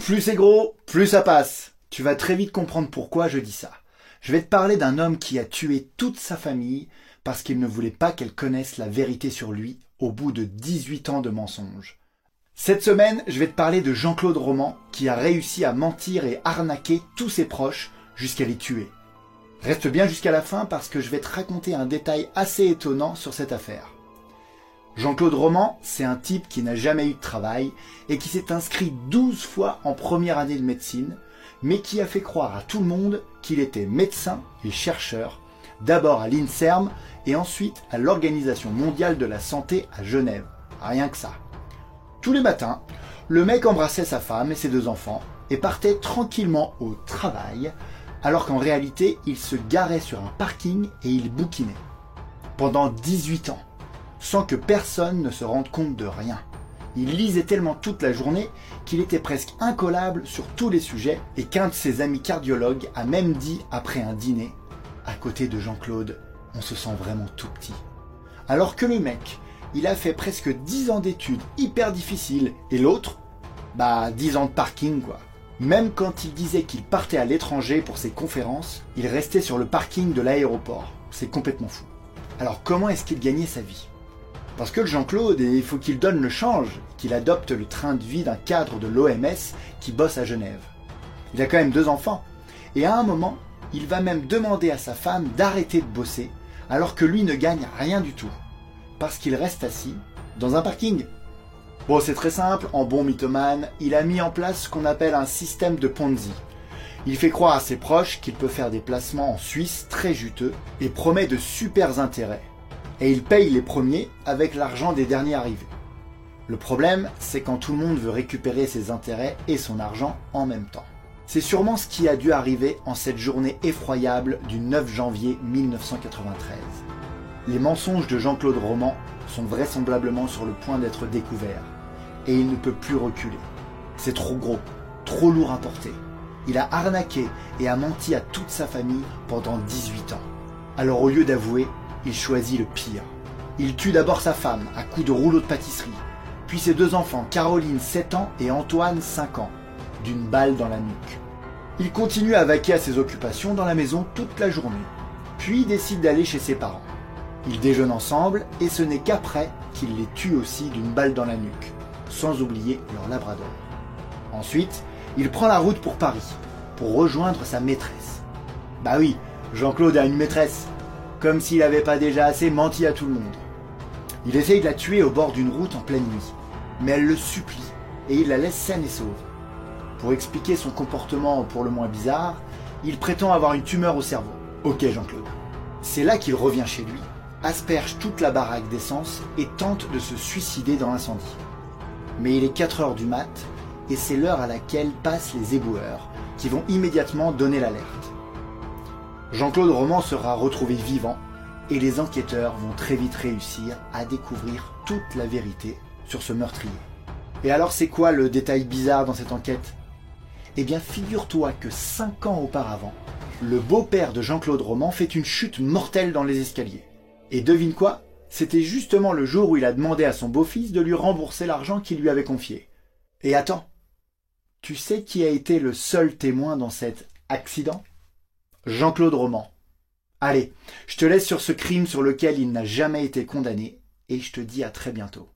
Plus c'est gros, plus ça passe. Tu vas très vite comprendre pourquoi je dis ça. Je vais te parler d'un homme qui a tué toute sa famille parce qu'il ne voulait pas qu'elle connaisse la vérité sur lui au bout de 18 ans de mensonges. Cette semaine, je vais te parler de Jean-Claude Roman qui a réussi à mentir et arnaquer tous ses proches jusqu'à les tuer. Reste bien jusqu'à la fin parce que je vais te raconter un détail assez étonnant sur cette affaire. Jean-Claude Roman, c'est un type qui n'a jamais eu de travail et qui s'est inscrit 12 fois en première année de médecine, mais qui a fait croire à tout le monde qu'il était médecin et chercheur, d'abord à l'INSERM et ensuite à l'Organisation mondiale de la santé à Genève. Rien que ça. Tous les matins, le mec embrassait sa femme et ses deux enfants et partait tranquillement au travail, alors qu'en réalité, il se garait sur un parking et il bouquinait. Pendant 18 ans, sans que personne ne se rende compte de rien. Il lisait tellement toute la journée qu'il était presque incollable sur tous les sujets et qu'un de ses amis cardiologues a même dit après un dîner, à côté de Jean-Claude, on se sent vraiment tout petit. Alors que le mec, il a fait presque 10 ans d'études hyper difficiles et l'autre, bah 10 ans de parking quoi. Même quand il disait qu'il partait à l'étranger pour ses conférences, il restait sur le parking de l'aéroport. C'est complètement fou. Alors comment est-ce qu'il gagnait sa vie? Parce que Jean-Claude, il faut qu'il donne le change, qu'il adopte le train de vie d'un cadre de l'OMS qui bosse à Genève. Il a quand même deux enfants. Et à un moment, il va même demander à sa femme d'arrêter de bosser alors que lui ne gagne rien du tout. Parce qu'il reste assis dans un parking. Bon, c'est très simple, en bon mythomane, il a mis en place ce qu'on appelle un système de Ponzi. Il fait croire à ses proches qu'il peut faire des placements en Suisse très juteux et promet de super intérêts. Et il paye les premiers avec l'argent des derniers arrivés. Le problème, c'est quand tout le monde veut récupérer ses intérêts et son argent en même temps. C'est sûrement ce qui a dû arriver en cette journée effroyable du 9 janvier 1993. Les mensonges de Jean-Claude Roman sont vraisemblablement sur le point d'être découverts et il ne peut plus reculer. C'est trop gros, trop lourd à porter. Il a arnaqué et a menti à toute sa famille pendant 18 ans. Alors au lieu d'avouer, il choisit le pire. Il tue d'abord sa femme à coups de rouleau de pâtisserie, puis ses deux enfants, Caroline 7 ans et Antoine 5 ans, d'une balle dans la nuque. Il continue à vaquer à ses occupations dans la maison toute la journée, puis décide d'aller chez ses parents. Ils déjeunent ensemble et ce n'est qu'après qu'il les tue aussi d'une balle dans la nuque sans oublier leur labrador. Ensuite, il prend la route pour Paris, pour rejoindre sa maîtresse. Bah oui, Jean-Claude a une maîtresse, comme s'il n'avait pas déjà assez menti à tout le monde. Il essaye de la tuer au bord d'une route en pleine nuit, mais elle le supplie et il la laisse saine et sauve. Pour expliquer son comportement pour le moins bizarre, il prétend avoir une tumeur au cerveau. Ok Jean-Claude. C'est là qu'il revient chez lui, asperge toute la baraque d'essence et tente de se suicider dans l'incendie mais il est 4 heures du mat et c'est l'heure à laquelle passent les éboueurs qui vont immédiatement donner l'alerte. Jean-Claude Roman sera retrouvé vivant et les enquêteurs vont très vite réussir à découvrir toute la vérité sur ce meurtrier. Et alors c'est quoi le détail bizarre dans cette enquête? Eh bien figure-toi que 5 ans auparavant, le beau-père de Jean-Claude Roman fait une chute mortelle dans les escaliers. Et devine quoi? C'était justement le jour où il a demandé à son beau-fils de lui rembourser l'argent qu'il lui avait confié. Et attends, tu sais qui a été le seul témoin dans cet accident? Jean-Claude Roman. Allez, je te laisse sur ce crime sur lequel il n'a jamais été condamné, et je te dis à très bientôt.